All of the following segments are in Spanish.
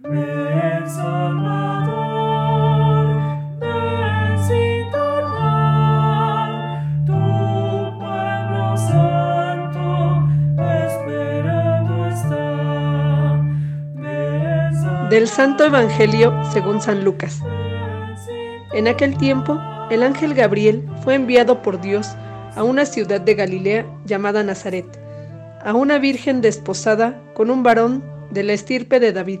Del Santo Evangelio según San Lucas. En aquel tiempo, el ángel Gabriel fue enviado por Dios a una ciudad de Galilea llamada Nazaret, a una virgen desposada con un varón de la estirpe de David,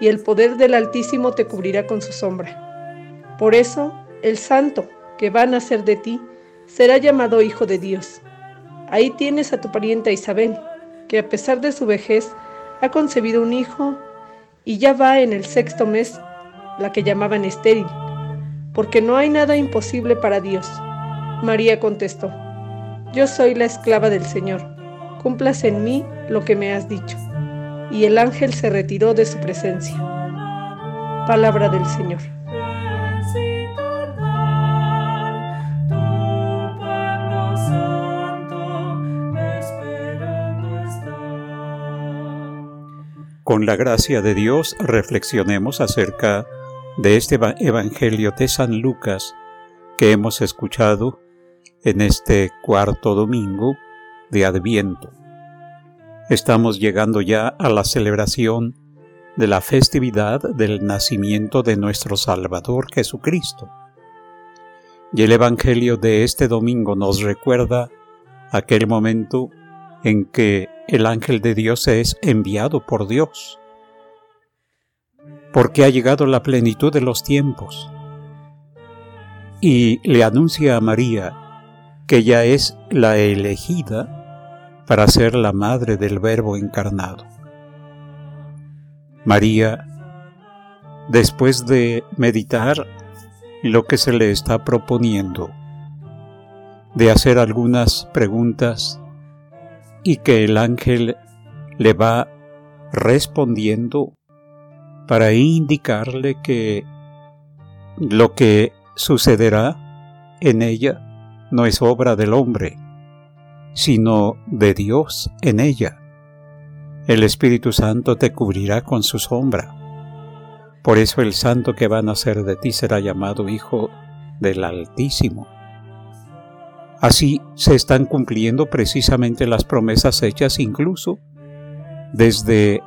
y el poder del Altísimo te cubrirá con su sombra. Por eso, el santo que va a nacer de ti será llamado Hijo de Dios. Ahí tienes a tu parienta Isabel, que a pesar de su vejez ha concebido un hijo y ya va en el sexto mes, la que llamaban estéril porque no hay nada imposible para Dios. María contestó, Yo soy la esclava del Señor, cúmplase en mí lo que me has dicho. Y el ángel se retiró de su presencia. Palabra del Señor. Con la gracia de Dios reflexionemos acerca de este Evangelio de San Lucas que hemos escuchado en este cuarto domingo de Adviento. Estamos llegando ya a la celebración de la festividad del nacimiento de nuestro Salvador Jesucristo. Y el Evangelio de este domingo nos recuerda aquel momento en que el ángel de Dios es enviado por Dios porque ha llegado la plenitud de los tiempos. Y le anuncia a María que ella es la elegida para ser la madre del Verbo encarnado. María, después de meditar lo que se le está proponiendo, de hacer algunas preguntas y que el ángel le va respondiendo para indicarle que lo que sucederá en ella no es obra del hombre, sino de Dios en ella. El Espíritu Santo te cubrirá con su sombra. Por eso el santo que va a nacer de ti será llamado Hijo del Altísimo. Así se están cumpliendo precisamente las promesas hechas incluso desde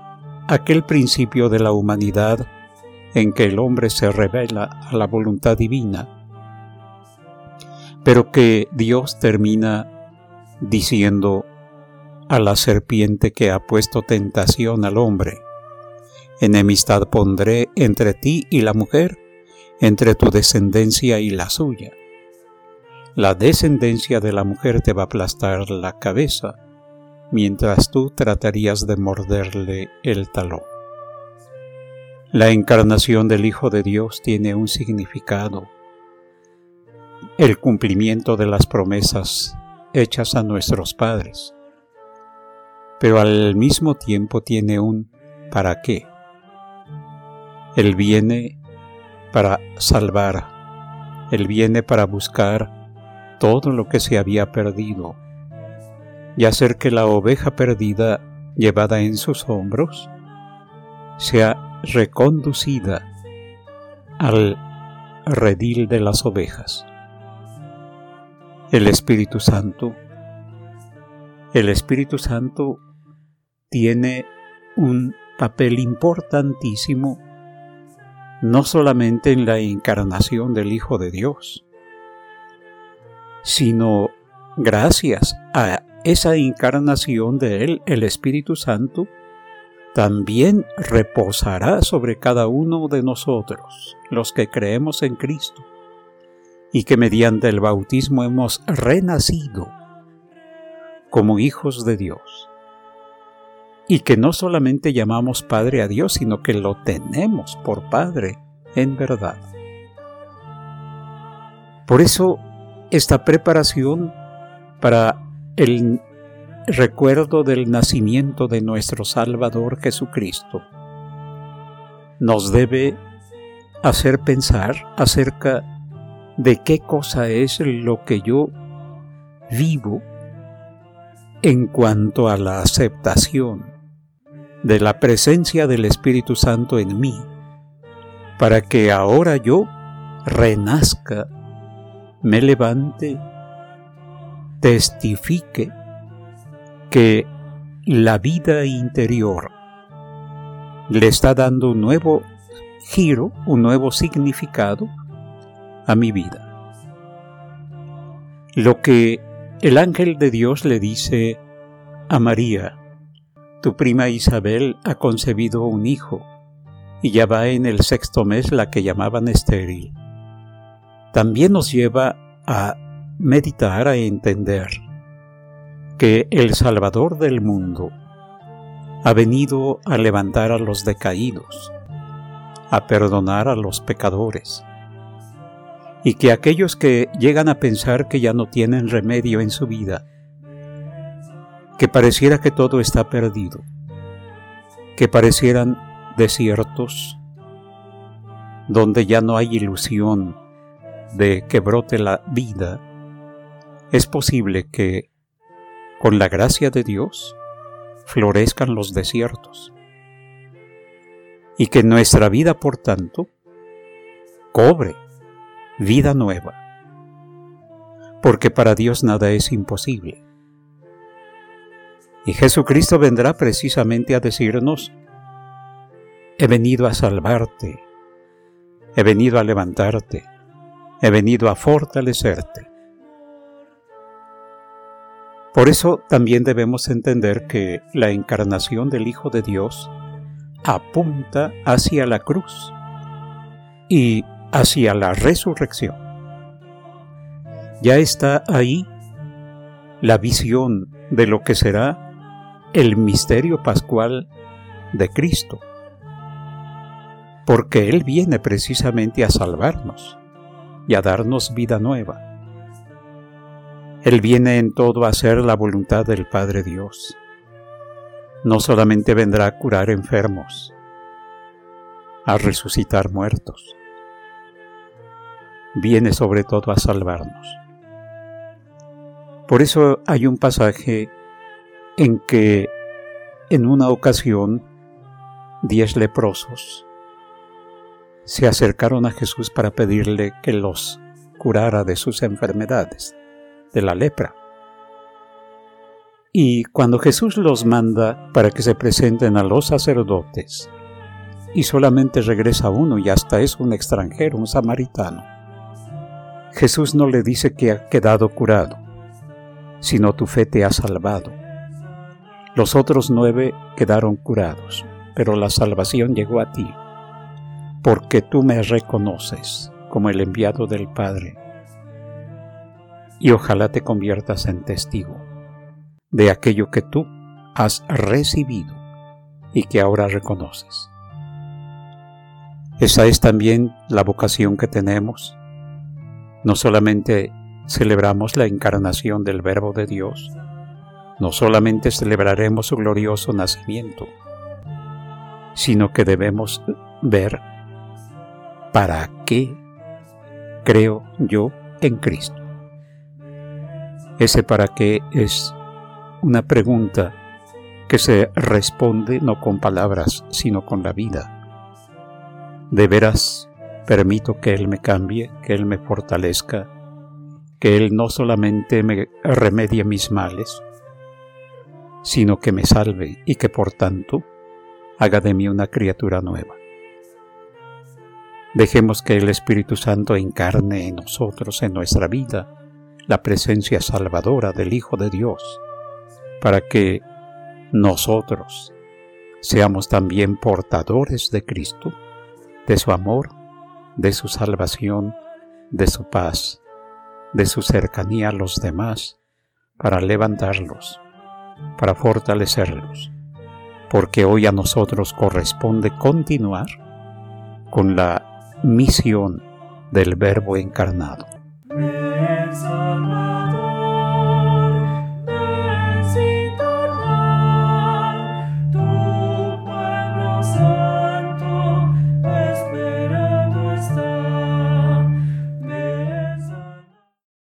aquel principio de la humanidad en que el hombre se revela a la voluntad divina, pero que Dios termina diciendo a la serpiente que ha puesto tentación al hombre, enemistad pondré entre ti y la mujer, entre tu descendencia y la suya. La descendencia de la mujer te va a aplastar la cabeza, mientras tú tratarías de morderle el talón. La encarnación del Hijo de Dios tiene un significado, el cumplimiento de las promesas hechas a nuestros padres, pero al mismo tiempo tiene un para qué. Él viene para salvar, Él viene para buscar todo lo que se había perdido y hacer que la oveja perdida llevada en sus hombros sea reconducida al redil de las ovejas. El Espíritu Santo, el Espíritu Santo tiene un papel importantísimo no solamente en la encarnación del Hijo de Dios, sino gracias a esa encarnación de Él, el Espíritu Santo, también reposará sobre cada uno de nosotros, los que creemos en Cristo, y que mediante el bautismo hemos renacido como hijos de Dios, y que no solamente llamamos Padre a Dios, sino que lo tenemos por Padre en verdad. Por eso, esta preparación para el recuerdo del nacimiento de nuestro Salvador Jesucristo nos debe hacer pensar acerca de qué cosa es lo que yo vivo en cuanto a la aceptación de la presencia del Espíritu Santo en mí, para que ahora yo renazca, me levante, testifique que la vida interior le está dando un nuevo giro, un nuevo significado a mi vida. Lo que el ángel de Dios le dice a María, tu prima Isabel ha concebido un hijo y ya va en el sexto mes la que llamaban estéril. También nos lleva a meditar, a entender que el Salvador del mundo ha venido a levantar a los decaídos, a perdonar a los pecadores, y que aquellos que llegan a pensar que ya no tienen remedio en su vida, que pareciera que todo está perdido, que parecieran desiertos, donde ya no hay ilusión de que brote la vida, es posible que con la gracia de Dios, florezcan los desiertos. Y que nuestra vida, por tanto, cobre vida nueva. Porque para Dios nada es imposible. Y Jesucristo vendrá precisamente a decirnos, he venido a salvarte, he venido a levantarte, he venido a fortalecerte. Por eso también debemos entender que la encarnación del Hijo de Dios apunta hacia la cruz y hacia la resurrección. Ya está ahí la visión de lo que será el misterio pascual de Cristo, porque Él viene precisamente a salvarnos y a darnos vida nueva. Él viene en todo a hacer la voluntad del Padre Dios. No solamente vendrá a curar enfermos, a resucitar muertos, viene sobre todo a salvarnos. Por eso hay un pasaje en que en una ocasión diez leprosos se acercaron a Jesús para pedirle que los curara de sus enfermedades de la lepra. Y cuando Jesús los manda para que se presenten a los sacerdotes, y solamente regresa uno y hasta es un extranjero, un samaritano, Jesús no le dice que ha quedado curado, sino tu fe te ha salvado. Los otros nueve quedaron curados, pero la salvación llegó a ti, porque tú me reconoces como el enviado del Padre y ojalá te conviertas en testigo de aquello que tú has recibido y que ahora reconoces. Esa es también la vocación que tenemos. No solamente celebramos la encarnación del Verbo de Dios, no solamente celebraremos su glorioso nacimiento, sino que debemos ver para qué creo yo en Cristo. Ese para qué es una pregunta que se responde no con palabras, sino con la vida. De veras, permito que Él me cambie, que Él me fortalezca, que Él no solamente me remedie mis males, sino que me salve y que por tanto haga de mí una criatura nueva. Dejemos que el Espíritu Santo encarne en nosotros, en nuestra vida, la presencia salvadora del Hijo de Dios, para que nosotros seamos también portadores de Cristo, de su amor, de su salvación, de su paz, de su cercanía a los demás, para levantarlos, para fortalecerlos, porque hoy a nosotros corresponde continuar con la misión del Verbo encarnado.